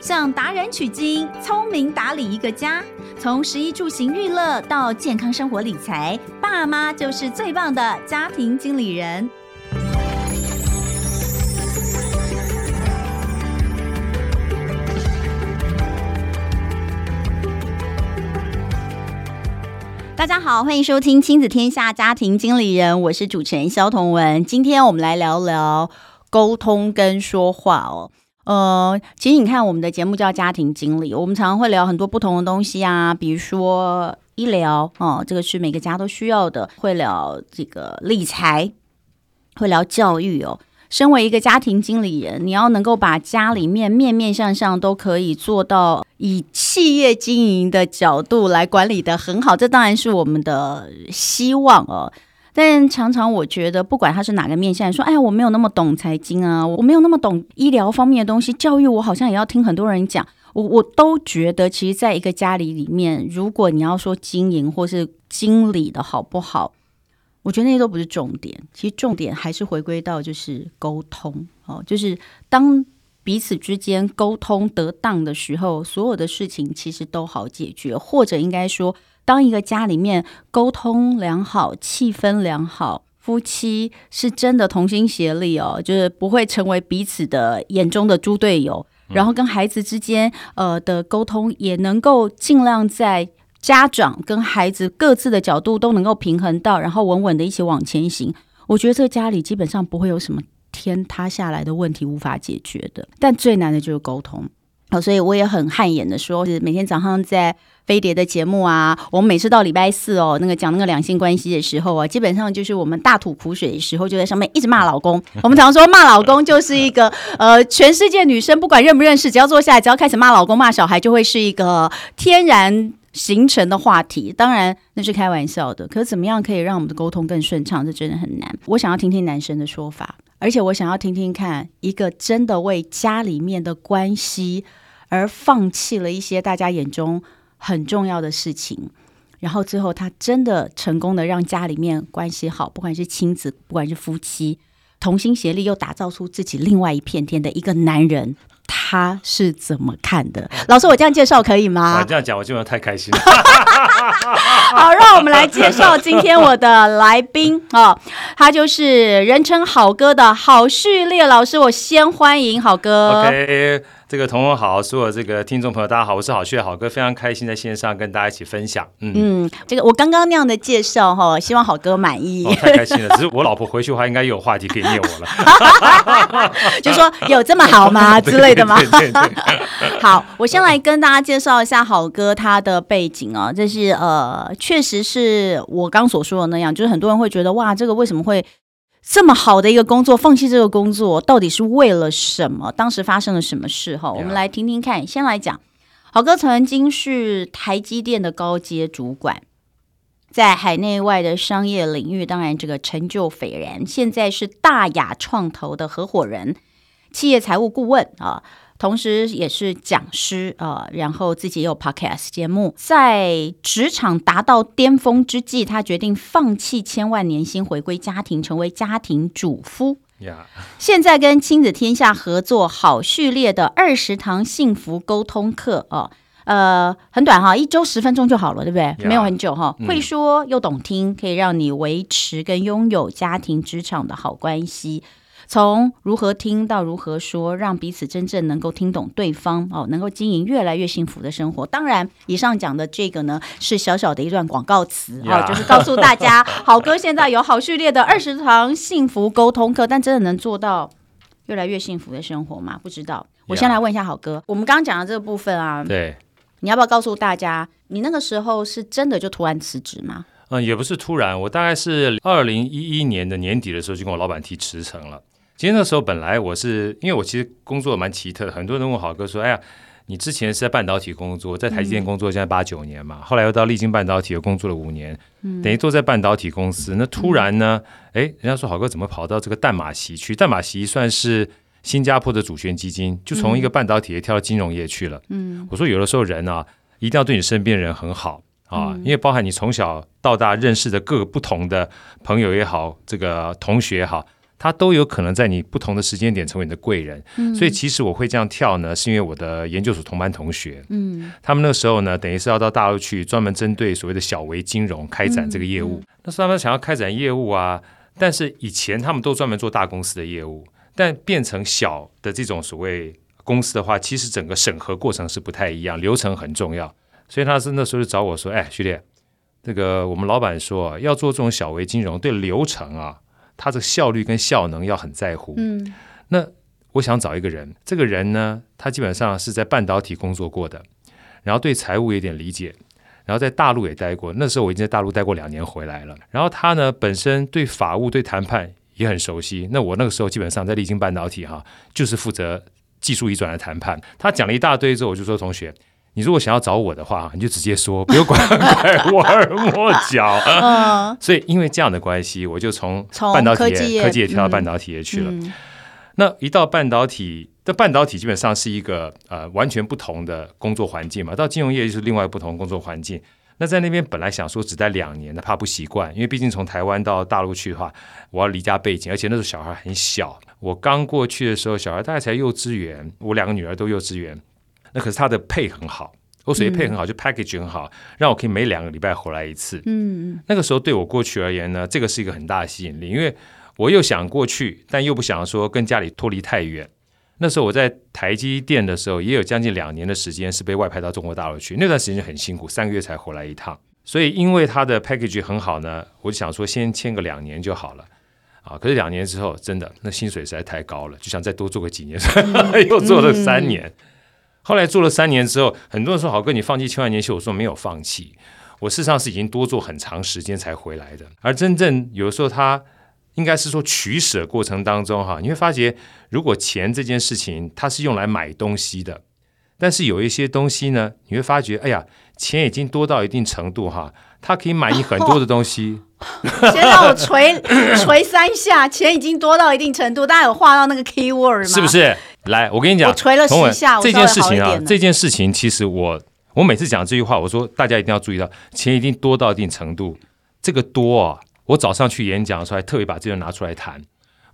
向达人取经，聪明打理一个家。从食衣住行娱乐到健康生活理财，爸妈就是最棒的家庭经理人。大家好，欢迎收听《亲子天下家庭经理人》，我是主持人萧彤文。今天我们来聊聊沟通跟说话哦。呃，其实你看，我们的节目叫家庭经理，我们常常会聊很多不同的东西啊，比如说医疗哦，这个是每个家都需要的；会聊这个理财，会聊教育哦。身为一个家庭经理人，你要能够把家里面面面相相都可以做到以企业经营的角度来管理得很好，这当然是我们的希望哦。但常常我觉得，不管他是哪个面向，说，哎呀，我没有那么懂财经啊，我没有那么懂医疗方面的东西，教育我好像也要听很多人讲，我我都觉得，其实在一个家里里面，如果你要说经营或是经理的好不好，我觉得那些都不是重点，其实重点还是回归到就是沟通哦，就是当彼此之间沟通得当的时候，所有的事情其实都好解决，或者应该说。当一个家里面沟通良好、气氛良好，夫妻是真的同心协力哦，就是不会成为彼此的眼中的猪队友。然后跟孩子之间呃的沟通也能够尽量在家长跟孩子各自的角度都能够平衡到，然后稳稳的一起往前行。我觉得这个家里基本上不会有什么天塌下来的问题无法解决的。但最难的就是沟通。好，所以我也很汗颜的说，是每天早上在飞碟的节目啊，我们每次到礼拜四哦，那个讲那个两性关系的时候啊，基本上就是我们大吐苦水的时候，就在上面一直骂老公。我们常说骂老公就是一个呃，全世界女生不管认不认识，只要坐下来，只要开始骂老公骂小孩，就会是一个天然形成的话题。当然那是开玩笑的，可是怎么样可以让我们的沟通更顺畅，这真的很难。我想要听听男生的说法。而且我想要听听看，一个真的为家里面的关系而放弃了一些大家眼中很重要的事情，然后最后他真的成功的让家里面关系好，不管是亲子，不管是夫妻，同心协力又打造出自己另外一片天的一个男人。他是怎么看的？老师，我这样介绍可以吗？我这样讲，我基本上太开心了。好，让我们来介绍今天我的来宾哦，他就是人称好哥的好序列老师。我先欢迎好哥。OK。这个彤雯好，所有这个听众朋友，大家好，我是郝旭烈郝哥，非常开心在线上跟大家一起分享。嗯嗯，这个我刚刚那样的介绍哈，希望郝哥满意。哦，太开心了，只是我老婆回去的话，应该有话题可以念我了。就说有这么好吗 之类的吗？好，我先来跟大家介绍一下郝哥他的背景啊，这是呃，确实是我刚所说的那样，就是很多人会觉得哇，这个为什么会？这么好的一个工作，放弃这个工作到底是为了什么？当时发生了什么事？哈，我们来听听看。先来讲，郝哥曾经是台积电的高阶主管，在海内外的商业领域，当然这个成就斐然。现在是大雅创投的合伙人，企业财务顾问啊。同时也是讲师啊、呃，然后自己也有 podcast 节目，在职场达到巅峰之际，他决定放弃千万年薪，回归家庭，成为家庭主夫。Yeah. 现在跟亲子天下合作好序列的二十堂幸福沟通课哦，呃，很短哈，一周十分钟就好了，对不对.没有很久哈，会说又懂听，可以让你维持跟拥有家庭职场的好关系。从如何听到如何说，让彼此真正能够听懂对方哦，能够经营越来越幸福的生活。当然，以上讲的这个呢，是小小的一段广告词啊 Yeah.、哦，就是告诉大家，好哥现在有好序列的二十堂幸福沟通课，但真的能做到越来越幸福的生活吗？不知道。我先来问一下好哥.我们刚刚讲的这个部分啊，对，你要不要告诉大家，你那个时候是真的就突然辞职吗？嗯，也不是突然，我大概是二零一一年的年底的时候就跟我老板提辞呈了。其实那时候本来我是因为我其实工作蛮奇特的，很多人问好哥说：“哎呀，你之前是在半导体工作，在台积电工作，现在八九年嘛，嗯、后来又到立晶半导体又工作了五年，嗯、等于都在半导体公司。那突然呢，哎、嗯，人家说好哥怎么跑到这个淡马锡去？淡马锡算是新加坡的主权基金，就从一个半导体业跳到金融业去了。嗯，我说有的时候人啊，一定要对你身边人很好啊，嗯、因为包含你从小到大认识的各个不同的朋友也好，这个同学也好。”他都有可能在你不同的时间点成为你的贵人。嗯、所以其实我会这样跳呢，是因为我的研究所同班同学，嗯，他们那个时候呢，等于是要到大陆去专门针对所谓的小微金融开展这个业务。那时候他们想要开展业务啊，但是以前他们都专门做大公司的业务，但变成小的这种所谓公司的话，其实整个审核过程是不太一样，流程很重要。所以他是那时候就找我说：“哎，徐烈，这个我们老板说要做这种小微金融，对流程啊。”他的效率跟效能要很在乎。嗯，那我想找一个人，这个人呢，他基本上是在半导体工作过的，然后对财务有点理解，然后在大陆也待过。那时候我已经在大陆待过两年回来了。然后他呢，本身对法务、对谈判也很熟悉。那我那个时候基本上在立晶半导体哈，就是负责技术移转的谈判。他讲了一大堆之后，我就说同学。你如果想要找我的话，你就直接说，不用拐弯抹角。嗯、所以因为这样的关系，我就从半导体业、科技业，科技业跳到半导体业去了。嗯、那一到半导体，这半导体基本上是一个呃完全不同的工作环境嘛。到金融业就是另外不同工作环境。那在那边本来想说只待两年的，怕不习惯，因为毕竟从台湾到大陆去的话，我要离家背景，而且那时候小孩很小。我刚过去的时候，小孩大概才幼稚园，我两个女儿都幼稚园。那可是他的配很好，我所谓配很好，就 package 很好，让我可以每两个礼拜回来一次。嗯，那个时候对我过去而言呢，这个是一个很大的吸引力，因为我又想过去，但又不想说跟家里脱离太远。那时候我在台积电的时候，也有将近两年的时间是被外派到中国大陆去，那段时间就很辛苦，三个月才回来一趟。所以因为他的 package 很好呢，我就想说先签个两年就好了。啊，可是两年之后，真的那薪水实在太高了，就想再多做个几年，又做了三年。嗯后来做了三年之后，很多人说：“好哥，你放弃千万年薪？”我说：“没有放弃，我事实上是已经多做很长时间才回来的。而真正有的时候，他应该是说取舍过程当中，哈，你会发觉，如果钱这件事情它是用来买东西的，但是有一些东西呢，你会发觉，哎呀，钱已经多到一定程度，哈，它可以买你很多的东西。先让我捶 捶三下，钱已经多到一定程度，大家有画到那个 key word 吗？是不是？来，我跟你讲，我锤了十下，这件事情啊，这件事情其实我我每次讲这句话，我说大家一定要注意到，钱一定多到一定程度，这个多啊，我早上去演讲的时候还特别把这个拿出来谈。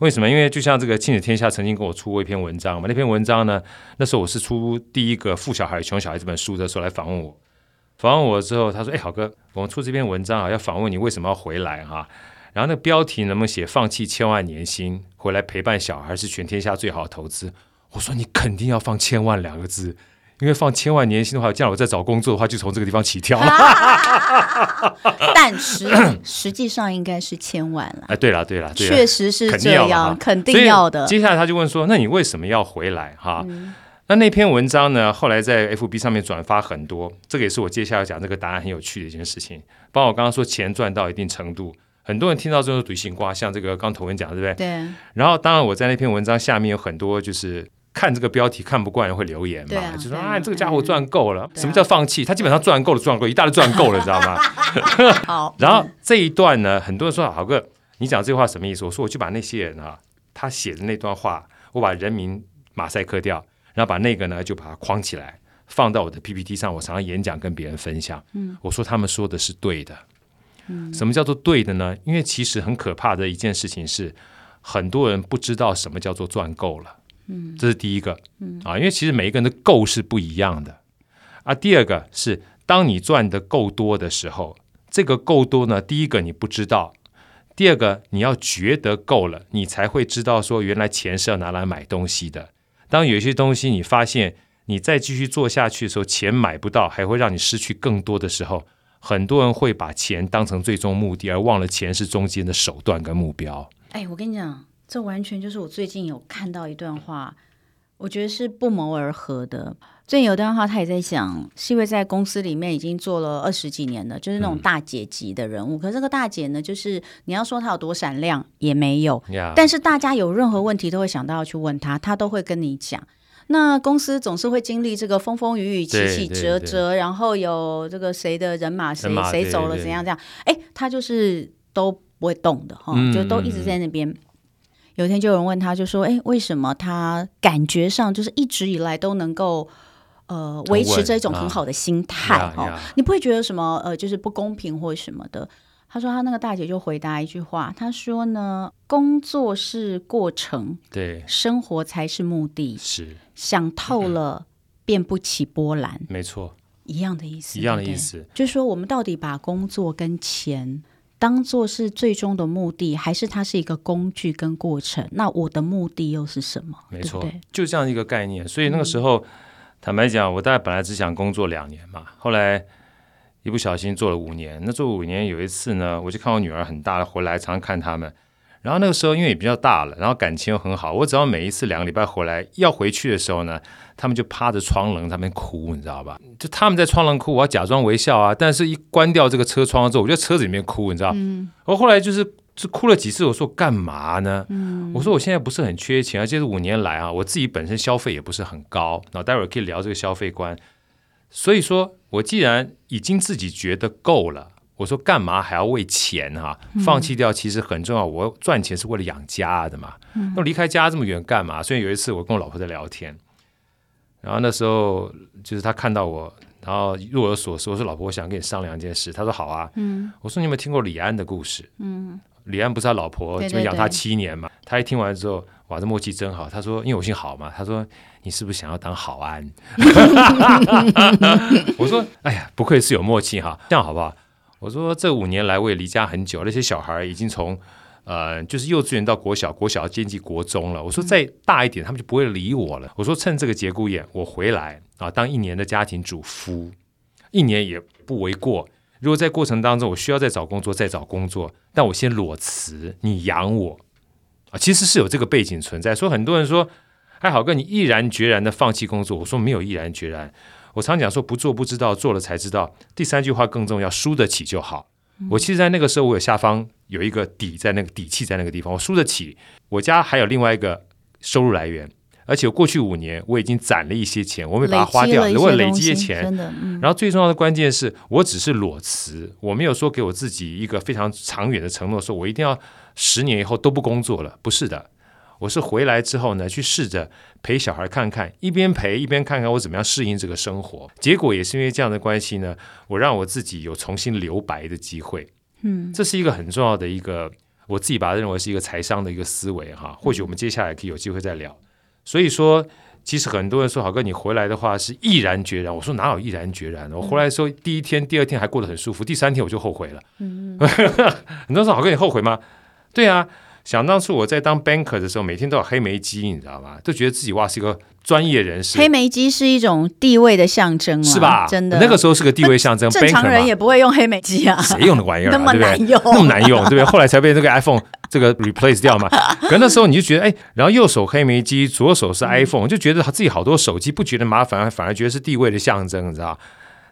为什么？因为就像这个亲子天下曾经跟我出过一篇文章嘛，那篇文章呢，那时候我是出第一个富小孩穷小孩这本书的时候来访问我，访问我之后，他说：“哎，好哥，我们出这篇文章啊，要访问你为什么要回来哈？然后那个标题能不能写‘放弃千万年薪回来陪伴小孩是全天下最好的投资’？”我说你肯定要放千万两个字，因为放千万年薪的话，将来我再找工作的话，就从这个地方起跳。但实实际上应该是千万了。哎，对了对了，确实是这样，肯定要的。接下来他就问说：“那你为什么要回来？”哈，嗯、那那篇文章呢？后来在 FB 上面转发很多，这个也是我接下来讲这个答案很有趣的一件事情。包括我刚刚说钱赚到一定程度。很多人听到之后都心瓜，像这个刚头文讲，对不对？对。然后，当然我在那篇文章下面有很多，就是看这个标题看不惯人会留言嘛，啊、就说啊，啊这个家伙赚够了。啊、什么叫放弃？他基本上赚够了，赚够一大堆赚够了，你知道吗？好。然后这一段呢，很多人说好哥，你讲这句话什么意思？我说我就把那些人啊，他写的那段话，我把人名马赛克掉，然后把那个呢就把它框起来，放到我的 PPT 上。我常常演讲跟别人分享，嗯，我说他们说的是对的。什么叫做对的呢？因为其实很可怕的一件事情是，很多人不知道什么叫做赚够了。嗯，这是第一个。嗯啊，因为其实每一个人的够是不一样的。啊，第二个是，当你赚的够多的时候，这个够多呢，第一个你不知道，第二个你要觉得够了，你才会知道说原来钱是要拿来买东西的。当有一些东西你发现你再继续做下去的时候，钱买不到，还会让你失去更多的时候。很多人会把钱当成最终目的，而忘了钱是中间的手段跟目标。哎，我跟你讲，这完全就是我最近有看到一段话，我觉得是不谋而合的。最近有段话，他也在讲，是因为在公司里面已经做了二十几年了，就是那种大姐级的人物。嗯、可是这个大姐呢，就是你要说她有多闪亮也没有.但是大家有任何问题都会想到要去问她，她都会跟你讲。那公司总是会经历这个风风雨雨、起起折折，然后有这个谁的人马谁谁走了怎样这样，哎，他就是都不会动的哈，嗯、就都一直在那边。嗯、有一天就有人问他，就说：“哎，为什么他感觉上就是一直以来都能够呃维持这种很好的心态？哈，你不会觉得什么呃就是不公平或什么的？”他说他那个大姐就回答一句话，他说呢，工作是过程，对，生活才是目的，是。想透了便不起波澜，没错，一样的意思，一样的意思，就是说我们到底把工作跟钱。当做是最终的目的，还是它是一个工具跟过程？那我的目的又是什么？没错，对对就这样一个概念。所以那个时候，嗯、坦白讲，我大概本来只想工作两年嘛，后来一不小心做了五年。那做五年，有一次呢，我就看我女儿很大了回来，常常看他们。然后那个时候因为也比较大了，然后感情又很好，我只要每一次两个礼拜回来要回去的时候呢，他们就趴着窗棱上面哭，你知道吧？就他们在窗棱哭，我要假装微笑啊。但是一关掉这个车窗之后，我就在车子里面哭，你知道。嗯。我后来就是就哭了几次，我说干嘛呢？嗯。我说我现在不是很缺钱，而且是五年来啊，我自己本身消费也不是很高。然后待会儿可以聊这个消费观。所以说我既然已经自己觉得够了。我说干嘛还要为钱哈、啊？放弃掉其实很重要。我赚钱是为了养家的嘛。那离开家这么远干嘛？所以有一次我跟我老婆在聊天，然后那时候就是她看到我，然后若有所思。我说老婆，我想跟你商量一件事。她说好啊。嗯我说你有没有听过李安的故事？嗯李安不是他老婆就养他七年嘛？他一听完之后，哇，这默契真好。他说因为我姓郝嘛。他说你是不是想要当郝安？我说哎呀，不愧是有默契哈。这样好不好？我说这五年来我也离家很久，那些小孩已经从呃就是幼稚园到国小，国小接近国中了。我说再大一点，他们就不会理我了。我说趁这个节骨眼，我回来啊，当一年的家庭主夫，一年也不为过。如果在过程当中我需要再找工作，再找工作，但我先裸辞，你养我啊。其实是有这个背景存在。说很多人说，哎，好哥，你毅然决然的放弃工作。我说没有毅然决然。我常讲说不做不知道，做了才知道。第三句话更重要，输得起就好。我其实，在那个时候，我有下方有一个底，在那个底气在那个地方，我输得起。我家还有另外一个收入来源，而且过去五年我已经攒了一些钱，我没把它花掉，如果累积一些钱。然后最重要的关键是我只是裸辞，我没有说给我自己一个非常长远的承诺，说我一定要十年以后都不工作了，不是的。我是回来之后呢，去试着陪小孩看看，一边陪一边看看我怎么样适应这个生活。结果也是因为这样的关系呢，我让我自己有重新留白的机会。嗯，这是一个很重要的一个，我自己把它认为是一个财商的一个思维哈。或许我们接下来可以有机会再聊。所以说，其实很多人说，好哥你回来的话是毅然决然。我说哪有毅然决然？我回来的时候第一天、第二天还过得很舒服，第三天我就后悔了。嗯，很多人说好哥你后悔吗？对啊。想当初我在当 banker 的时候，每天都有黑莓机，你知道吗？都觉得自己哇是一个专业人士。黑莓机是一种地位的象征，是吧？真的，那个时候是个地位象征。正常人也不会用黑莓机啊，谁用的玩意儿、啊？那么难用，那么难用，对不对？后来才被这个 iPhone 这个 replace 掉嘛。可那时候你就觉得，哎，然后右手黑莓机，左手是 iPhone，就觉得自己好多手机不觉得麻烦，反而觉得是地位的象征，你知道？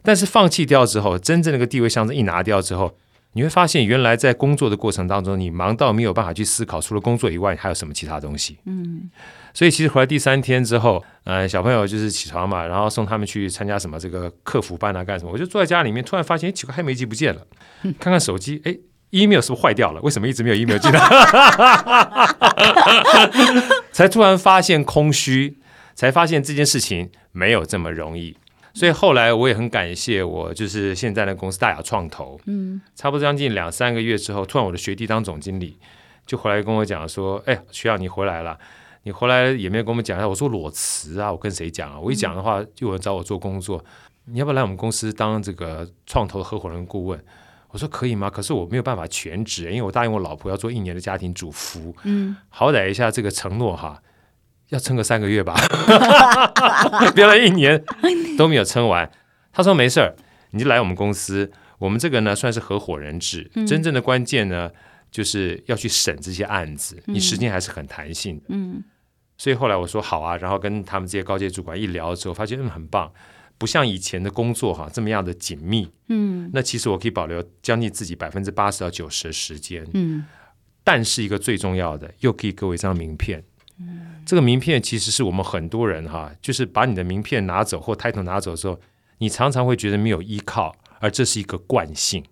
但是放弃掉之后，真正那个地位象征一拿掉之后。你会发现，原来在工作的过程当中，你忙到没有办法去思考，除了工作以外，还有什么其他东西？嗯，所以其实回来第三天之后，呃，小朋友就是起床嘛，然后送他们去参加什么这个客服班啊，干什么？我就坐在家里面，突然发现，哎，奇怪，黑莓机不见了，看看手机，哎，email 是不是坏掉了？为什么一直没有 email 进来？才突然发现空虚，才发现这件事情没有这么容易。所以后来我也很感谢我就是现在的公司大雅创投，嗯，差不多将近两三个月之后，突然我的学弟当总经理，就回来跟我讲说，哎，徐长你回来了，你回来也没有跟我们讲一下，我说裸辞啊，我跟谁讲啊？我一讲的话，就有人找我做工作，你要不要来我们公司当这个创投的合伙人顾问？我说可以吗？可是我没有办法全职，因为我答应我老婆要做一年的家庭主妇，嗯，好歹一下这个承诺哈。要撑个三个月吧，别了一年都没有撑完。他说没事儿，你就来我们公司。我们这个呢算是合伙人制，嗯、真正的关键呢就是要去审这些案子，你时间还是很弹性的。嗯，所以后来我说好啊，然后跟他们这些高阶主管一聊之后，发现嗯很棒，不像以前的工作哈这么样的紧密。嗯，那其实我可以保留将近自己百分之八十到九十的时间。嗯，但是一个最重要的，又可以给我一张名片。这个名片其实是我们很多人哈，就是把你的名片拿走或 title 拿走的时候，你常常会觉得没有依靠，而这是一个惯性。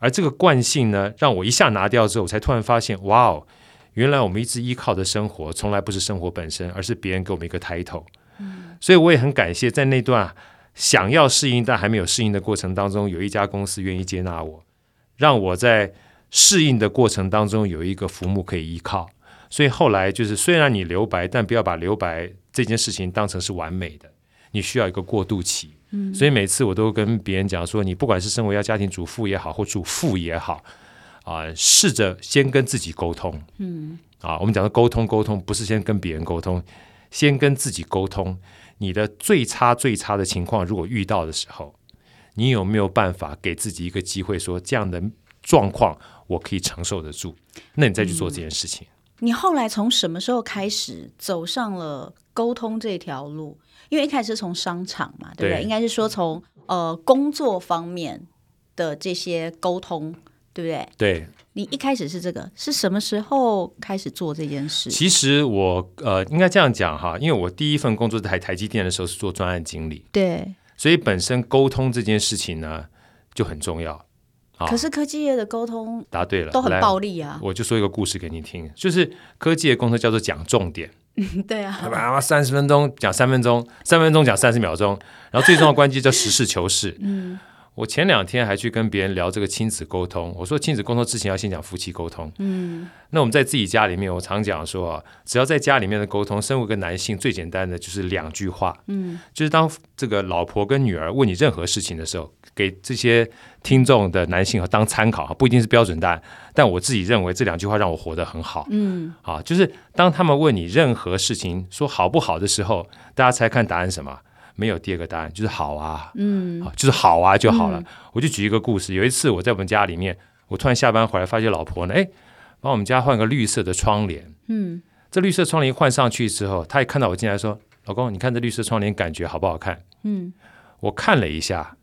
而这个惯性呢，让我一下拿掉之后，我才突然发现，哇哦，原来我们一直依靠的生活，从来不是生活本身，而是别人给我们一个 title。所以我也很感谢，在那段想要适应但还没有适应的过程当中，有一家公司愿意接纳我。让我在适应的过程当中有一个浮木可以依靠。所以后来就是，虽然你留白，但不要把留白这件事情当成是完美的，你需要一个过渡期。嗯，所以每次我都跟别人讲说，你不管是身为要家庭主妇也好，或主妇也好，啊、呃，试着先跟自己沟通。嗯，啊，我们讲的沟通，沟通不是先跟别人沟通，先跟自己沟通。你的最差最差的情况，如果遇到的时候，你有没有办法给自己一个机会，说这样的状况我可以承受得住？那你再去做这件事情。嗯你后来从什么时候开始走上了沟通这条路？因为一开始是从商场嘛，对不对？对，应该是说从呃工作方面的这些沟通，对不对？对。你一开始是这个，是什么时候开始做这件事？其实我呃应该这样讲哈，因为我第一份工作在台台积电的时候是做专案经理，对，所以本身沟通这件事情呢就很重要。可是科技业的沟通答对了，都很暴力啊！我就说一个故事给你听，就是科技的沟通叫做讲重点。对啊，三十分钟讲三分钟，三分钟讲三十秒钟，然后最重要的关键叫实事求是。嗯。我前两天还去跟别人聊这个亲子沟通，我说亲子沟通之前要先讲夫妻沟通。嗯，那我们在自己家里面，我常讲说啊，只要在家里面的沟通，身为一个男性，最简单的就是两句话。嗯，就是当这个老婆跟女儿问你任何事情的时候，给这些听众的男性当参考，不一定是标准答案，但我自己认为这两句话让我活得很好。嗯，啊，就是当他们问你任何事情说好不好的时候，大家猜看答案什么？没有第二个答案，就是好啊，嗯，就是好啊就好了。嗯、我就举一个故事，有一次我在我们家里面，我突然下班回来，发现老婆呢，哎，帮我们家换个绿色的窗帘，嗯，这绿色窗帘换上去之后，她一看到我进来说：“老公，你看这绿色窗帘感觉好不好看？”嗯，我看了一下，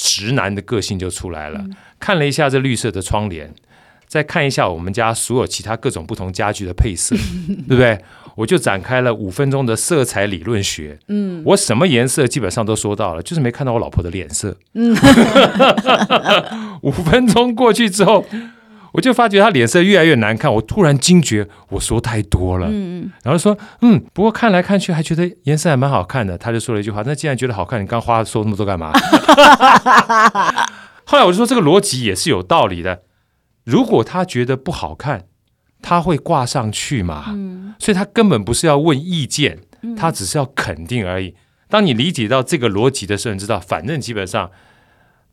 直男的个性就出来了，嗯、看了一下这绿色的窗帘。再看一下我们家所有其他各种不同家具的配色，对不对？我就展开了五分钟的色彩理论学。嗯，我什么颜色基本上都说到了，就是没看到我老婆的脸色。嗯，五分钟过去之后，我就发觉他脸色越来越难看。我突然惊觉我说太多了。嗯，然后说嗯，不过看来看去还觉得颜色还蛮好看的。他就说了一句话：“那既然觉得好看，你刚花说那么多干嘛？” 后来我就说这个逻辑也是有道理的。如果他觉得不好看，他会挂上去嘛？嗯，所以他根本不是要问意见，他只是要肯定而已。当你理解到这个逻辑的时候，你知道，反正基本上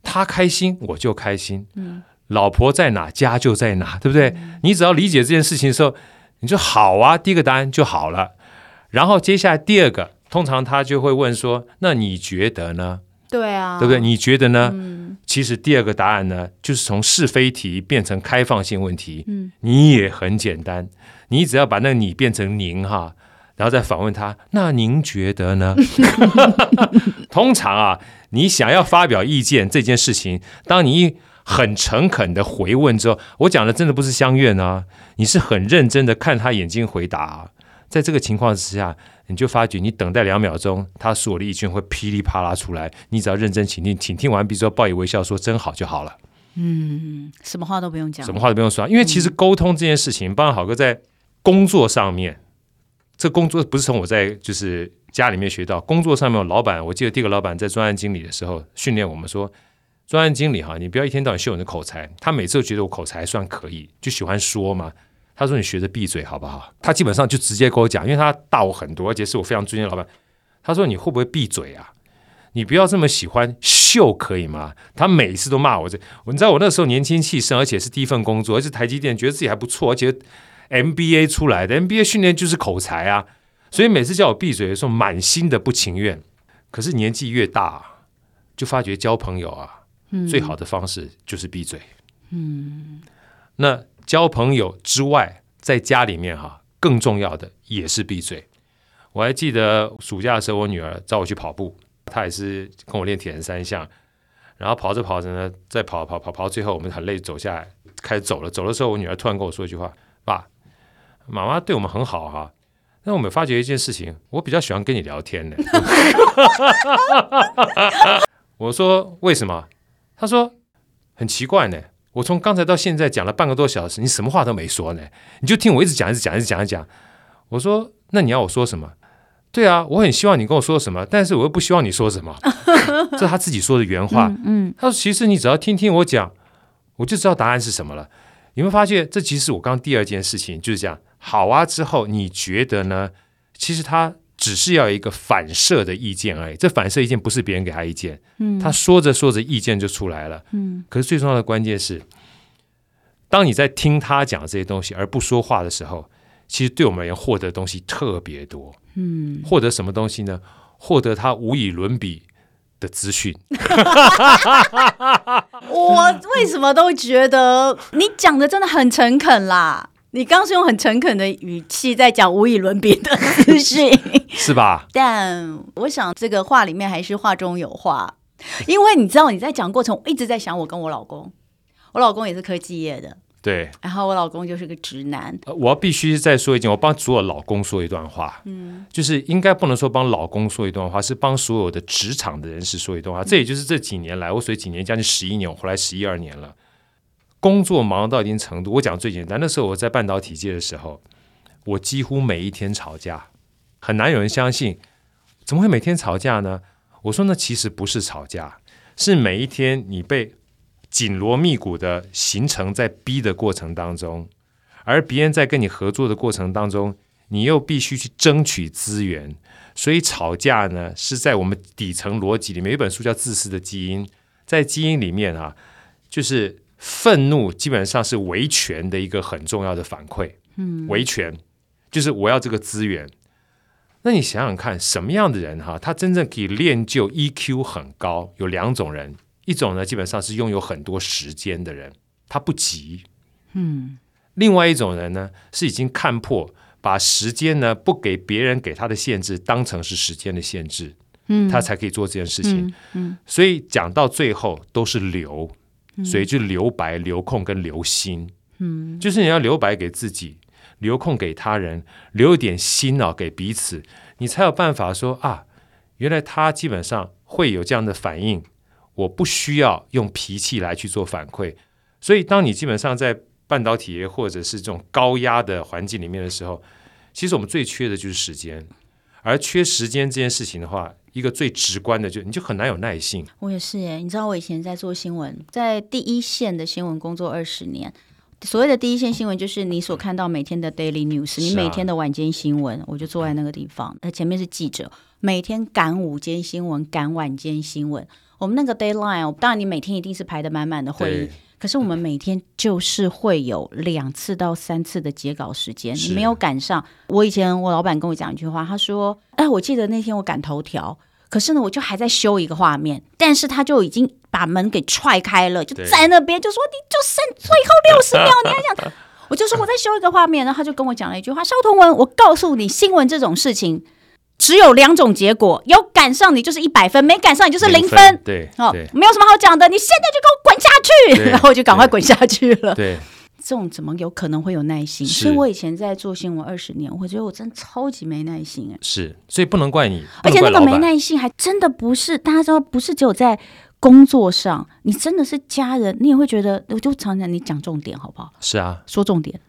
他开心我就开心，嗯，老婆在哪家就在哪，对不对？你只要理解这件事情的时候，你就好啊，第一个答案就好了。然后接下来第二个，通常他就会问说：“那你觉得呢？”对啊，对不对？你觉得呢？嗯，其实第二个答案呢，就是从是非题变成开放性问题。嗯，你也很简单，你只要把那个你变成您哈，然后再反问他，那您觉得呢？通常啊，你想要发表意见这件事情，当你很诚恳的回问之后，我讲的真的不是相怨啊，你是很认真的看他眼睛回答啊，在这个情况之下。你就发觉，你等待两秒钟，他所有的意见会噼里啪啦出来。你只要认真倾听，倾听完毕之后，报以微笑，说真好就好了。嗯，什么话都不用讲，什么话都不用说。因为其实沟通这件事情，包括好哥在工作上面，这工作不是从我在就是家里面学到。工作上面，老板，我记得第一个老板在专案经理的时候训练我们说，专案经理哈，你不要一天到晚秀你的口才。他每次都觉得我口才还算可以，就喜欢说嘛。他说：“你学着闭嘴好不好？”他基本上就直接跟我讲，因为他大我很多，而且是我非常尊敬的老板。他说：“你会不会闭嘴啊？你不要这么喜欢秀，可以吗？”他每次都骂我这，你知道我那时候年轻气盛，而且是第一份工作，而且台积电觉得自己还不错，而且 MBA 出来的 MBA 训练就是口才啊，所以每次叫我闭嘴的时候，满心的不情愿。可是年纪越大，就发觉交朋友啊，最好的方式就是闭嘴。嗯，那。交朋友之外，在家里面哈，更重要的也是闭嘴。我还记得暑假的时候，我女儿找我去跑步，她也是跟我练铁人三项。然后跑着跑着呢，再跑跑跑跑，最后我们很累，走下来开始走了。走的时候，我女儿突然跟我说一句话：“爸，妈妈对我们很好哈。”那我们发觉一件事情，我比较喜欢跟你聊天呢。我说为什么？她说很奇怪呢。我从刚才到现在讲了半个多小时，你什么话都没说呢？你就听我一直讲，一直讲，一直讲，一直讲。我说，那你要我说什么？对啊，我很希望你跟我说什么，但是我又不希望你说什么。这是他自己说的原话。嗯，嗯，他说，其实你只要听听我讲，我就知道答案是什么了。你会发现，这其实是我刚刚第二件事情就是这样。好啊，之后你觉得呢？其实他只是要一个反射的意见而已。这反射意见不是别人给他意见，嗯，他说着说着意见就出来了，嗯。可是最重要的关键是，当你在听他讲这些东西而不说话的时候，其实对我们而言获得的东西特别多，嗯。获得什么东西呢？获得他无以伦比的资讯，我为什么都觉得你讲的真的很诚恳啦？你刚刚是用很诚恳的语气在讲无以伦比的资讯，是吧？但我想这个话里面还是话中有话，因为你知道你在讲过程，我一直在想我跟我老公，我老公也是科技业的。对，然后我老公就是个直男。我要必须再说一件，我帮所有老公说一段话，嗯，就是应该不能说帮老公说一段话，是帮所有的职场的人士说一段话。嗯、这也就是这几年来，我所以几年将近十一年，我回来十一二年了，工作忙到一定程度。我讲最简单，那时候我在半导体界的时候，我几乎每一天吵架，很难有人相信，怎么会每天吵架呢？我说那其实不是吵架，是每一天你被。紧锣密鼓的行程在逼的过程当中，而别人在跟你合作的过程当中，你又必须去争取资源，所以吵架呢是在我们底层逻辑里面。有一本书叫《自私的基因》，在基因里面啊，就是愤怒基本上是维权的一个很重要的反馈。嗯，维权就是我要这个资源。那你想想看，什么样的人哈，他真正可以练就 EQ 很高？有两种人。一种呢，基本上是拥有很多时间的人，他不急。嗯，另外一种人呢，是已经看破，把时间呢不给别人给他的限制当成是时间的限制，嗯，他才可以做这件事情。嗯，嗯，所以讲到最后都是留，所以就留白、留空跟留心。嗯，就是你要留白给自己，留空给他人，留一点心啊给彼此，你才有办法说啊，原来他基本上会有这样的反应。我不需要用脾气来去做反馈，所以当你基本上在半导体业或者是这种高压的环境里面的时候，其实我们最缺的就是时间，而缺时间这件事情的话，一个最直观的就你就很难有耐性。我也是耶，你知道我以前在做新闻，在第一线的新闻工作二十年，所谓的第一线新闻就是你所看到每天的 daily news，你每天的晚间新闻，我就坐在那个地方，那前面是记者，每天赶午间新闻，赶晚间新闻。我们那个 deadline，当然你每天一定是排的满满的会议，可是我们每天就是会有两次到三次的截稿时间，你没有赶上。我以前我老板跟我讲一句话，他说：“哎，我记得那天我赶头条，可是呢，我就还在修一个画面，但是他就已经把门给踹开了，就在那边就说你就剩最后六十秒，你还想？我就说我在修一个画面，然后他就跟我讲了一句话：肖同文，我告诉你，新闻这种事情。”只有两种结果，有赶上你就是一百分，没赶上你就是零分。分对，哦，没有什么好讲的，你现在就给我去，然后我就赶快滚下去了。对，这种怎么有可能会有耐心？所以我以前在做新闻二十年，我觉得我真的超级没耐心哎。是，所以不能怪你，而且那个没耐心还真的不是大家知道，不是只有在工作上，你真的是家人，你也会觉得，我就常常你讲重点好不好？是啊，说重点。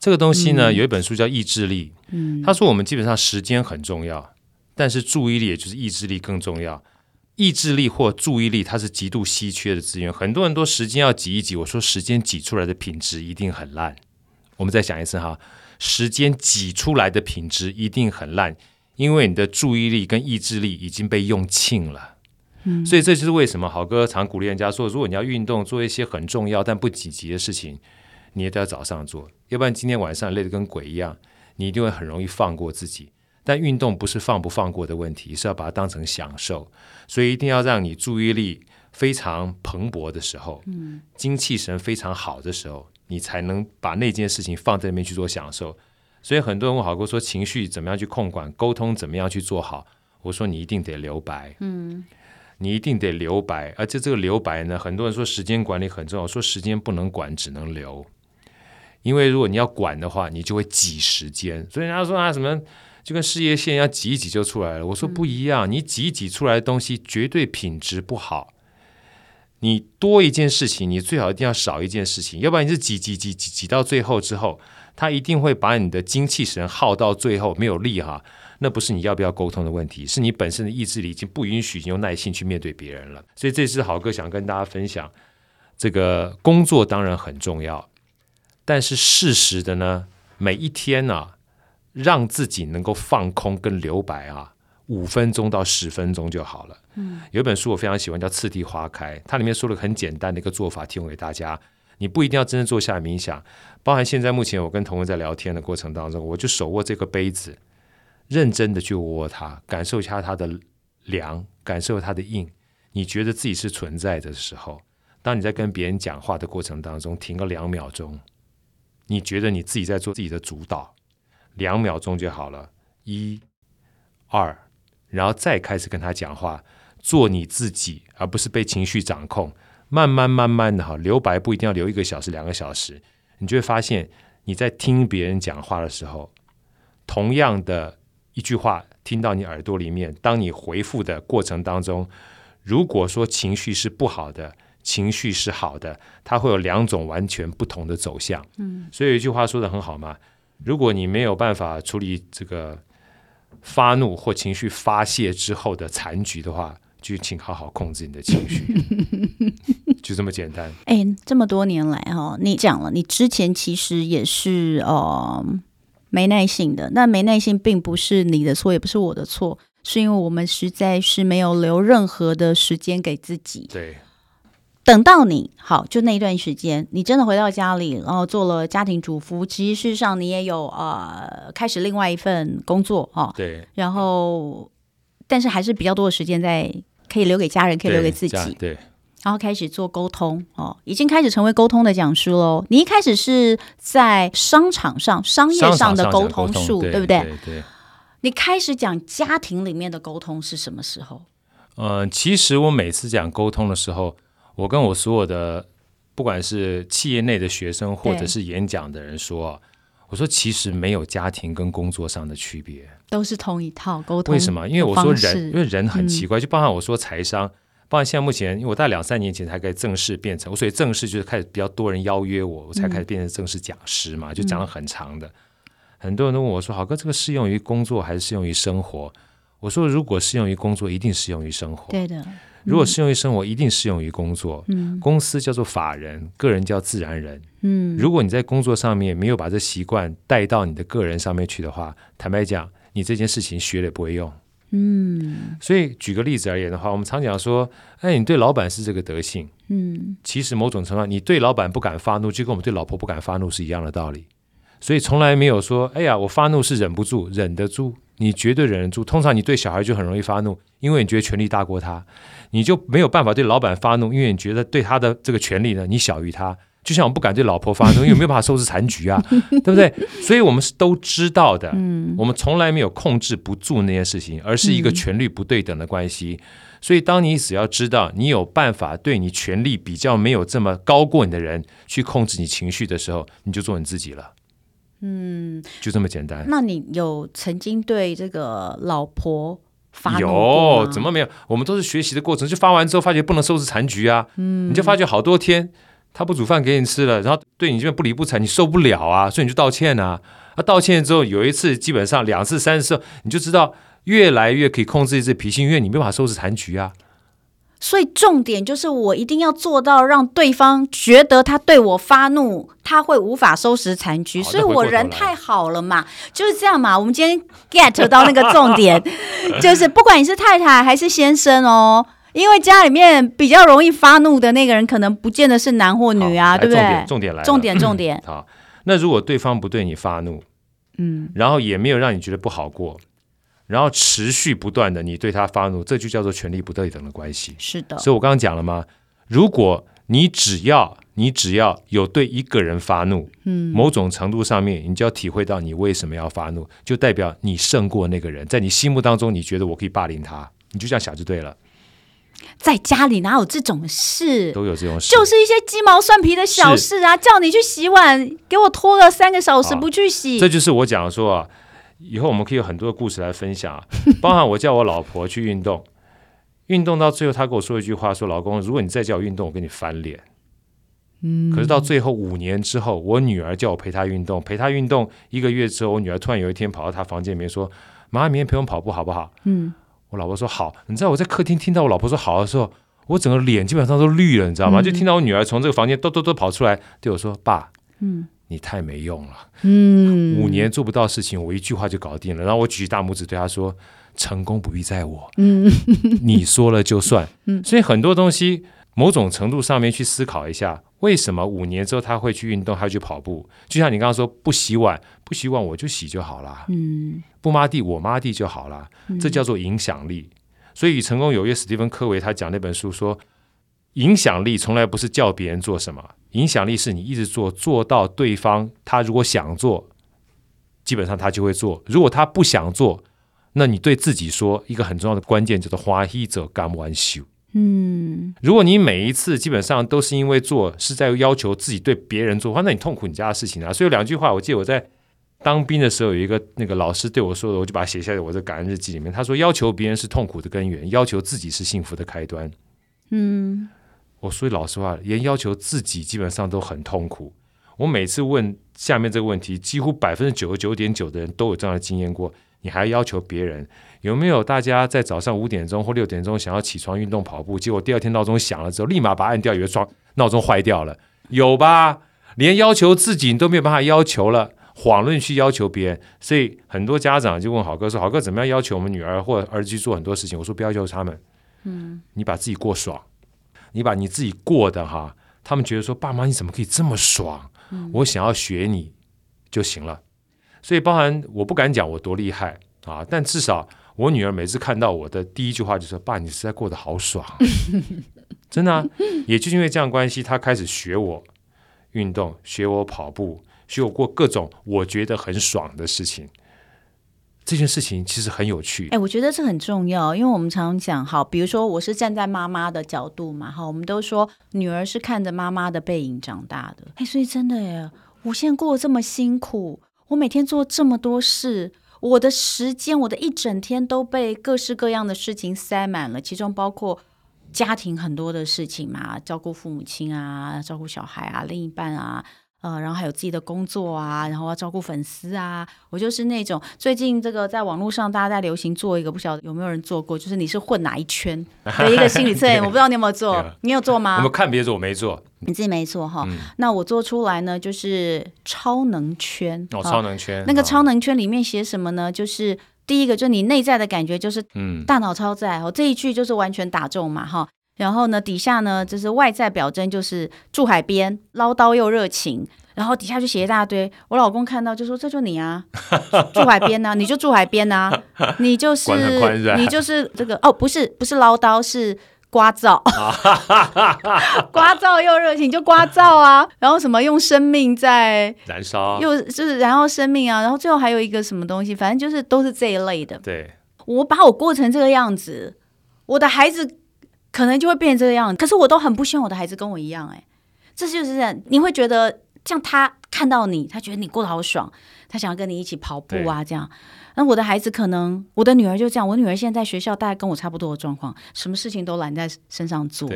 这个东西呢，嗯、有一本书叫《意志力》，嗯，他说我们基本上时间很重要。但是注意力，也就是意志力更重要。意志力或注意力，它是极度稀缺的资源。很多人都时间要挤一挤，我说时间挤出来的品质一定很烂。我们再想一次哈，时间挤出来的品质一定很烂，因为你的注意力跟意志力已经被用尽了。嗯，所以这就是为什么好哥常鼓励人家说，如果你要运动，做一些很重要但不紧急的事情，你也都要早上做，要不然今天晚上累得跟鬼一样，你一定会很容易放过自己。但运动不是放不放过的问题，是要把它当成享受，所以一定要让你注意力非常蓬勃的时候，嗯，精气神非常好的时候，你才能把那件事情放在那边去做享受。所以很多人问好哥说，情绪怎么样去控管，沟通怎么样去做好？我说你一定得留白，嗯，你一定得留白，而且这个留白呢，很多人说时间管理很重要，说时间不能管，只能留，因为如果你要管的话，你就会挤时间。所以人家说啊什么？就跟事业线要挤一挤就出来了。我说不一样，你挤一挤出来的东西绝对品质不好。你多一件事情，你最好一定要少一件事情，要不然你是挤挤挤挤挤到最后之后，他一定会把你的精气神耗到最后没有力哈。那不是你要不要沟通的问题，是你本身的意志力已经不允许你用耐心去面对别人了。所以这次好哥想跟大家分享。这个工作当然很重要，但是适时的呢，每一天呢、啊，让自己能够放空跟留白啊，五分钟到十分钟就好了。嗯，有一本书我非常喜欢，叫《次第花开》，它里面说了很简单的一个做法，提供给大家。你不一定要真正坐下来冥想，包含现在目前我跟同文在聊天的过程当中，我就手握这个杯子，认真的去握它，感受一下它的凉，感受它的硬。你觉得自己是存在的时候，当你在跟别人讲话的过程当中，停个两秒钟，你觉得你自己在做自己的主导，两秒钟就好了，一、二，然后再开始跟他讲话，做你自己，而不是被情绪掌控。慢慢慢慢的哈，留白不一定要留一个小时、两个小时，你就会发现你在听别人讲话的时候，同样的一句话听到你耳朵里面，当你回复的过程当中，如果说情绪是不好的，情绪是好的，它会有两种完全不同的走向。嗯，所以有一句话说的很好嘛，如果你没有办法处理这个发怒或情绪发泄之后的残局的话，就请好好控制你的情绪。就这么简单。哎、欸，这么多年来哈，你讲了，你之前其实也是呃没耐性的。那没耐性并不是你的错，也不是我的错，是因为我们实在是没有留任何的时间给自己。对。等到你好，就那一段时间，你真的回到家里，然后做了家庭主妇。其实事实上，你也有呃开始另外一份工作哦。对。然后，但是还是比较多的时间在可以留给家人，可以留给自己。对。对然后开始做沟通哦，已经开始成为沟通的讲师喽。你一开始是在商场上、商业上的沟通术，对不对？对，对。你开始讲家庭里面的沟通是什么时候？呃，其实我每次讲沟通的时候，我跟我所有的不管是企业内的学生或者是演讲的人说，我说其实没有家庭跟工作上的区别，都是同一套沟通。为什么？因为我说人，因为人很奇怪，嗯、就包含我说财商。包括现在目前，因为我大概两三年前才开始正式变成，所以正式就是开始比较多人邀约我，我才开始变成正式讲师嘛，嗯、就讲了很长的。很多人都问我说：“郝哥，这个适用于工作还是适用于生活？”我说：“如果适用于工作，一定适用于生活。对的，嗯、如果适用于生活，一定适用于工作。嗯，公司叫做法人，个人叫自然人。嗯，如果你在工作上面没有把这习惯带到你的个人上面去的话，坦白讲，你这件事情学了也不会用。”嗯，所以举个例子而言的话，我们常讲说，哎，你对老板是这个德性，嗯，其实某种程度上，你对老板不敢发怒，就跟我们对老婆不敢发怒是一样的道理。所以从来没有说，哎呀，我发怒是忍不住，忍得住，你绝对忍得住。通常你对小孩就很容易发怒，因为你觉得权力大过他，你就没有办法对老板发怒，因为你觉得对他的这个权力呢，你小于他。就像我不敢对老婆发怒，因为没有办法收拾残局啊，对不对？所以我们是都知道的，嗯，我们从来没有控制不住那些事情，而是一个权力不对等的关系。嗯、所以，当你只要知道你有办法对你权力比较没有这么高过你的人去控制你情绪的时候，你就做你自己了。嗯，就这么简单。那你有曾经对这个老婆发怒？有，怎么没有？我们都是学习的过程，就发完之后发觉不能收拾残局啊，嗯，你就发觉好多天。他不煮饭给你吃了，然后对你这边不理不睬，你受不了啊，所以你就道歉啊。啊，道歉之后有一次，基本上两次、三次，你就知道越来越可以控制自己脾气，因为你没办法收拾残局啊。所以重点就是我一定要做到让对方觉得他对我发怒，他会无法收拾残局。所以我人太好了嘛，就是这样嘛。我们今天 get 到那个重点，就是不管你是太太还是先生哦。因为家里面比较容易发怒的那个人，可能不见得是男或女啊，对不对？重点重点来，重点重点。好，那如果对方不对你发怒，嗯，然后也没有让你觉得不好过，然后持续不断的你对他发怒，这就叫做权力不对等的关系。是的。所以我刚刚讲了吗？如果你只要你只要有对一个人发怒，嗯，某种程度上面，你就要体会到你为什么要发怒，就代表你胜过那个人，在你心目当中，你觉得我可以霸凌他，你就这样想就对了。在家里哪有这种事？都有这种事，就是一些鸡毛蒜皮的小事啊！叫你去洗碗，给我拖了三个小时不去洗。这就是我讲说啊，以后我们可以有很多的故事来分享，包含我叫我老婆去运动，运动到最后，她跟我说一句话：说老公，如果你再叫我运动，我跟你翻脸。嗯。可是到最后五年之后，我女儿叫我陪她运动，陪她运动一个月之后，我女儿突然有一天跑到她房间里面说：“妈，明天陪我们跑步好不好？”嗯。我老婆说好，你知道我在客厅听到我老婆说好的时候，我整个脸基本上都绿了，你知道吗？嗯、就听到我女儿从这个房间咚咚咚跑出来对我说：“爸，嗯，你太没用了，嗯，五年做不到事情，我一句话就搞定了。”然后我举大拇指对他说：“成功不必在我，嗯，你说了就算。”嗯，所以很多东西，某种程度上面去思考一下。为什么五年之后他会去运动，他要去跑步？就像你刚刚说，不洗碗，不洗碗我就洗就好了。嗯，不抹地我抹地就好了。这叫做影响力。嗯、所以《成功有约》史蒂芬·科维他讲那本书说，影响力从来不是叫别人做什么，影响力是你一直做，做到对方他如果想做，基本上他就会做。如果他不想做，那你对自己说一个很重要的关键叫做“花一者甘愿受”。嗯，如果你每一次基本上都是因为做是在要求自己对别人做的话，那你痛苦你家的事情啊。所以有两句话，我记得我在当兵的时候有一个那个老师对我说的，我就把它写下来我的感恩日记里面。他说：“要求别人是痛苦的根源，要求自己是幸福的开端。”嗯，我说老实话，连要求自己基本上都很痛苦。我每次问下面这个问题，几乎百分之九十九点九的人都有这样的经验过。你还要求别人？有没有大家在早上五点钟或六点钟想要起床运动跑步，结果第二天闹钟响了之后，立马把它按掉，以为装闹钟坏掉了？有吧？连要求自己你都没有办法要求了，遑论去要求别人。所以很多家长就问好哥说：“好哥怎么样要求我们女儿或儿子去做很多事情？”我说：“不要要求他们，嗯，你把自己过爽，你把你自己过的哈，他们觉得说爸妈你怎么可以这么爽？我想要学你就行了。”所以，包含我不敢讲我多厉害啊，但至少我女儿每次看到我的第一句话就说：“爸，你实在过得好爽。”真的啊，也就是因为这样关系，她开始学我运动，学我跑步，学我过各种我觉得很爽的事情。这件事情其实很有趣。哎，我觉得这很重要，因为我们常常讲，好，比如说我是站在妈妈的角度嘛，哈，我们都说女儿是看着妈妈的背影长大的。哎，所以真的耶，我现在过得这么辛苦。我每天做这么多事，我的时间，我的一整天都被各式各样的事情塞满了，其中包括家庭很多的事情嘛，照顾父母亲啊，照顾小孩啊，另一半啊。呃，然后还有自己的工作啊，然后要照顾粉丝啊。我就是那种最近这个在网络上大家在流行做一个，不晓得有没有人做过，就是你是混哪一圈 的一个心理测验。我不知道你有没有做，你有做吗？我们看别人做，我没做。你自己没做哈？嗯、那我做出来呢，就是超能圈。哦，超能圈。那个超能圈里面写什么呢？就是第一个，就是你内在的感觉，就是嗯，大脑超载。哦，这一句就是完全打中嘛，哈。然后呢，底下呢就是外在表征，就是住海边，唠叨又热情。然后底下就写一大堆。我老公看到就说：“这就你啊，住海边呐、啊，你就住海边呐、啊，你就是你就是这个哦，不是不是唠叨，是聒噪，聒噪又热情，就聒噪啊。然后什么用生命在燃烧，又就是然后生命啊。然后最后还有一个什么东西，反正就是都是这一类的。对，我把我过成这个样子，我的孩子。”可能就会变成这个样子，可是我都很不希望我的孩子跟我一样，哎，这就是这样，你会觉得像他看到你，他觉得你过得好爽，他想要跟你一起跑步啊，这样。那我的孩子可能，我的女儿就这样，我女儿现在在学校大概跟我差不多的状况，什么事情都揽在身上做，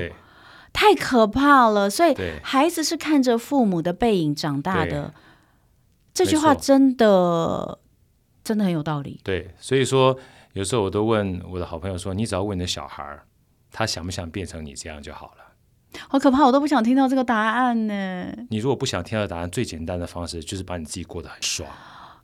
太可怕了。所以孩子是看着父母的背影长大的，这句话真的真的很有道理。对，所以说有时候我都问我的好朋友说，你只要问你的小孩。他想不想变成你这样就好了？好可怕，我都不想听到这个答案呢。你如果不想听到答案，最简单的方式就是把你自己过得很爽。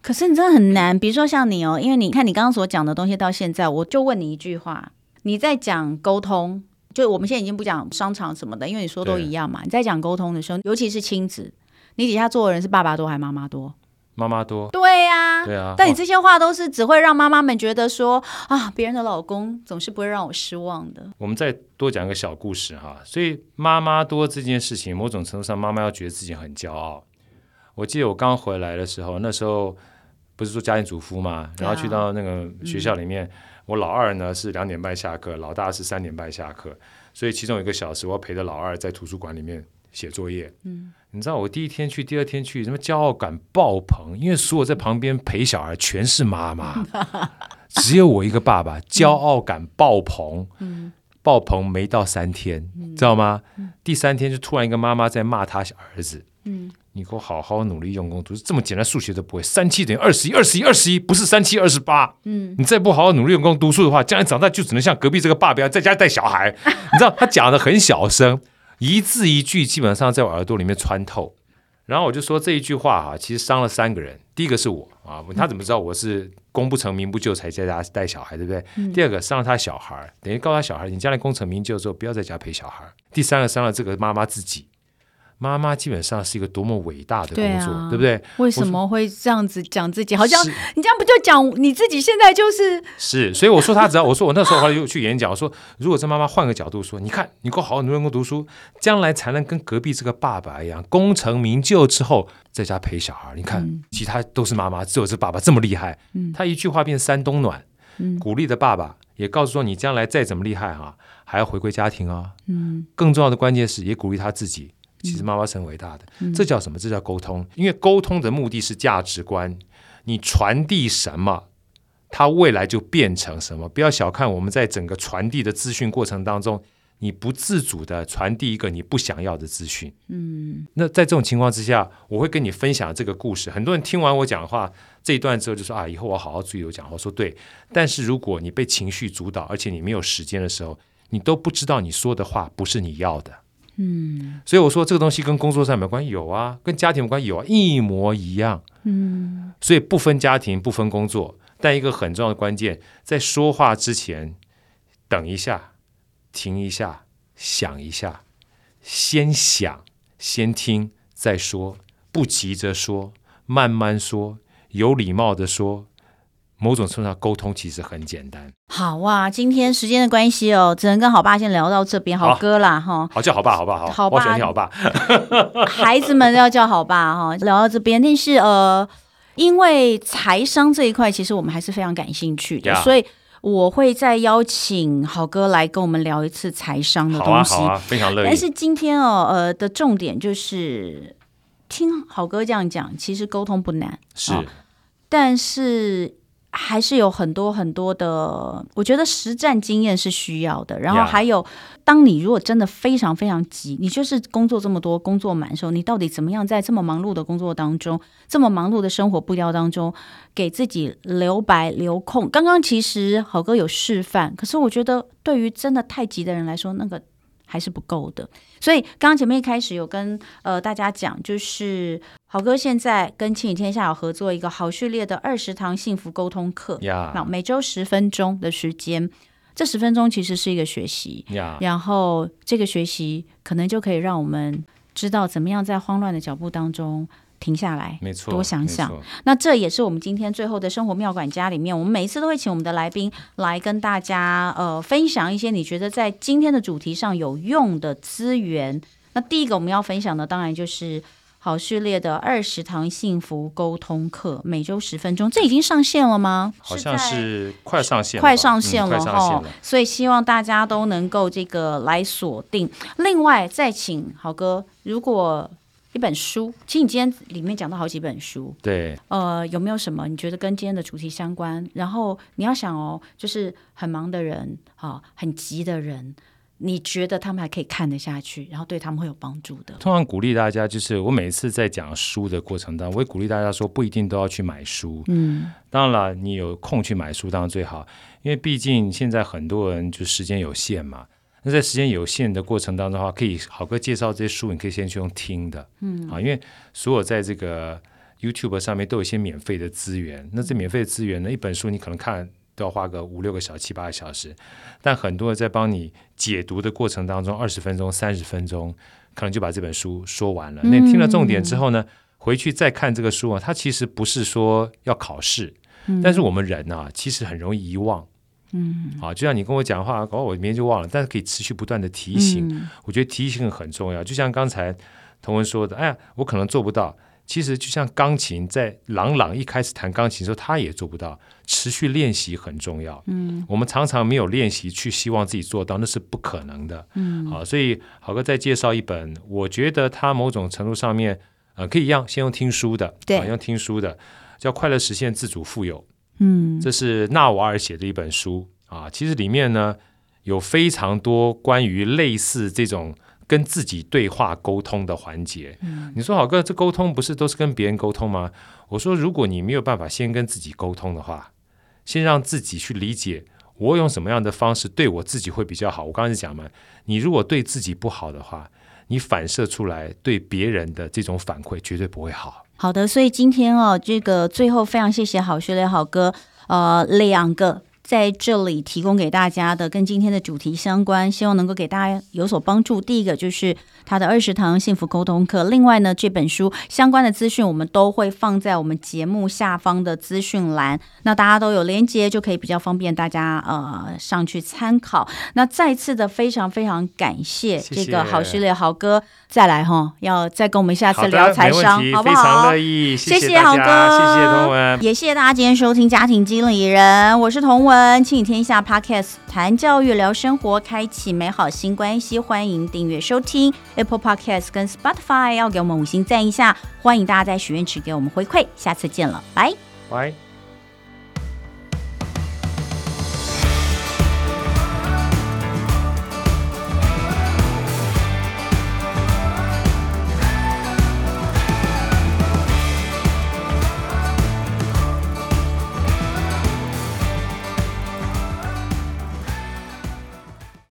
可是你真的很难，比如说像你哦，因为你看你刚刚所讲的东西到现在，我就问你一句话：你在讲沟通，就我们现在已经不讲商场什么的，因为你说都一样嘛。你在讲沟通的时候，尤其是亲子，你底下坐的人是爸爸多还是妈妈多？妈妈多，对呀、啊，对啊。但你这些话都是只会让妈妈们觉得说啊，别人的老公总是不会让我失望的。我们再多讲一个小故事哈，所以妈妈多这件事情，某种程度上，妈妈要觉得自己很骄傲。我记得我刚回来的时候，那时候不是做家庭主妇嘛，然后去到那个学校里面，啊嗯、我老二呢是两点半下课，老大是三点半下课，所以其中一个小时我要陪着老二在图书馆里面写作业。嗯。你知道我第一天去，第二天去，什么骄傲感爆棚？因为所有在旁边陪小孩全是妈妈，只有我一个爸爸，骄傲感爆棚。嗯、爆棚没到三天，嗯、知道吗？嗯、第三天就突然一个妈妈在骂他儿子，嗯，你给我好好努力用功读书，这么简单数学都不会，三七等于二十一，二十一，二十一，不是三七二十八。嗯，你再不好好努力用功读书的话，将来长大就只能像隔壁这个爸爸在家带小孩。你知道他讲的很小声，一字一句基本上在我耳朵里面穿透。然后我就说这一句话哈，其实伤了三个人。第一个是我啊，他怎么知道我是功不成名不就才在家带小孩，对不对？嗯、第二个伤了他小孩，等于告诉他小孩，你将来功成名就之后不要在家陪小孩。第三个伤了这个妈妈自己。妈妈基本上是一个多么伟大的工作，对，啊、对不对？为什么会这样子讲自己？好像你这样不就讲你自己现在就是是？所以我说他只要我说我那时候后来又去演讲，我说如果这妈妈换个角度说，你看你给我好好努力读书，将来才能跟隔壁这个爸爸一样功成名就之后在家陪小孩。你看、嗯、其他都是妈妈，只有这爸爸这么厉害。嗯、他一句话变山东暖，嗯、鼓励的爸爸也告诉说你将来再怎么厉害哈、啊，还要回归家庭啊。嗯，更重要的关键是也鼓励他自己。其实妈妈是很伟大的，嗯、这叫什么？这叫沟通。因为沟通的目的是价值观，你传递什么，它未来就变成什么。不要小看我们在整个传递的资讯过程当中，你不自主的传递一个你不想要的资讯。嗯，那在这种情况之下，我会跟你分享这个故事。很多人听完我讲话这一段之后，就说啊，以后我好好注意我讲话。我说对，但是如果你被情绪主导，而且你没有时间的时候，你都不知道你说的话不是你要的。嗯，所以我说这个东西跟工作上有没有关系？有啊，跟家庭有关系？有啊，一模一样。嗯，所以不分家庭，不分工作，但一个很重要的关键，在说话之前，等一下，停一下，想一下，先想，先听，再说，不急着说，慢慢说，有礼貌的说。某种程度上，沟通其实很简单。好啊，今天时间的关系哦，只能跟好爸先聊到这边，好哥啦哈。好叫好爸，好爸好。好爸，我喜欢叫好爸。孩子们要叫好爸哈。聊到这边，但是呃，因为财商这一块，其实我们还是非常感兴趣的.所以我会再邀请好哥来跟我们聊一次财商的东西。好啊，好啊，非常乐意。但是今天哦，呃的重点就是听好哥这样讲，其实沟通不难，是，哦、但是。还是有很多很多的，我觉得实战经验是需要的。然后还有.当你如果真的非常非常急，你就是工作这么多，工作满的时候，你到底怎么样在这么忙碌的工作当中，这么忙碌的生活步调当中，给自己留白留空？刚刚其实好哥有示范，可是我觉得对于真的太急的人来说，那个。还是不够的，所以刚刚前面一开始有跟呃大家讲，就是豪哥现在跟亲子天下有合作一个好序列的二十堂幸福沟通课，那.每周十分钟的时间，这十分钟其实是一个学习，Yeah. 然后这个学习可能就可以让我们知道怎么样在慌乱的脚步当中。停下来，没错，多想想。那这也是我们今天最后的生活妙管家里面，我们每一次都会请我们的来宾来跟大家呃分享一些你觉得在今天的主题上有用的资源。那第一个我们要分享的当然就是好序列的二十堂幸福沟通课，每周十分钟。这已经上线了吗？好像是快上线，快上线了哈。所以希望大家都能够这个来锁定。另外再请好哥，如果。一本书，其实你今天里面讲到好几本书，对，呃，有没有什么你觉得跟今天的主题相关？然后你要想哦，就是很忙的人，哈、哦，很急的人，你觉得他们还可以看得下去，然后对他们会有帮助的。通常鼓励大家，就是我每次在讲书的过程当中，我会鼓励大家说，不一定都要去买书，嗯，当然了，你有空去买书当然最好，因为毕竟现在很多人就时间有限嘛。那在时间有限的过程当中的话，可以好哥介绍这些书，你可以先去用听的，嗯，啊，因为所有在这个 YouTube 上面都有一些免费的资源。那这免费的资源呢，一本书你可能看都要花个五六个小时、七八个小时，但很多在帮你解读的过程当中，二十分钟、三十分钟，可能就把这本书说完了。那你听了重点之后呢，回去再看这个书啊，它其实不是说要考试，但是我们人啊，其实很容易遗忘。嗯，啊，就像你跟我讲话，搞我明天就忘了，但是可以持续不断的提醒。嗯、我觉得提醒很重要。就像刚才同文说的，哎呀，我可能做不到。其实就像钢琴，在朗朗一开始弹钢琴的时候，他也做不到。持续练习很重要。嗯，我们常常没有练习去希望自己做到，那是不可能的。嗯，好，所以好哥再介绍一本，我觉得他某种程度上面，呃，可以一样先用听书的，对，用听书的，叫《快乐实现自主富有》。嗯，这是纳瓦尔写的一本书啊。其实里面呢有非常多关于类似这种跟自己对话沟通的环节。嗯，你说好哥，这沟通不是都是跟别人沟通吗？我说，如果你没有办法先跟自己沟通的话，先让自己去理解我用什么样的方式对我自己会比较好。我刚才讲嘛，你如果对自己不好的话，你反射出来对别人的这种反馈绝对不会好。好的，所以今天哦，这个最后非常谢谢好学雷好哥，呃，两个。在这里提供给大家的跟今天的主题相关，希望能够给大家有所帮助。第一个就是他的二十堂幸福沟通课，另外呢，这本书相关的资讯我们都会放在我们节目下方的资讯栏，那大家都有连接，就可以比较方便大家呃上去参考。那再次的非常非常感谢这个郝旭烈郝哥再来哈，要再跟我们下次聊财商，好不好？非常乐意，谢谢郝哥，谢谢彤雯，也谢谢大家今天收听家庭经理人，我是彤雯。亲子天下 Podcast 谈教育聊生活，开启美好新关系。欢迎订阅收听 Apple Podcast 跟 Spotify，要给我们五星赞一下。欢迎大家在许愿池给我们回馈。下次见了，拜拜。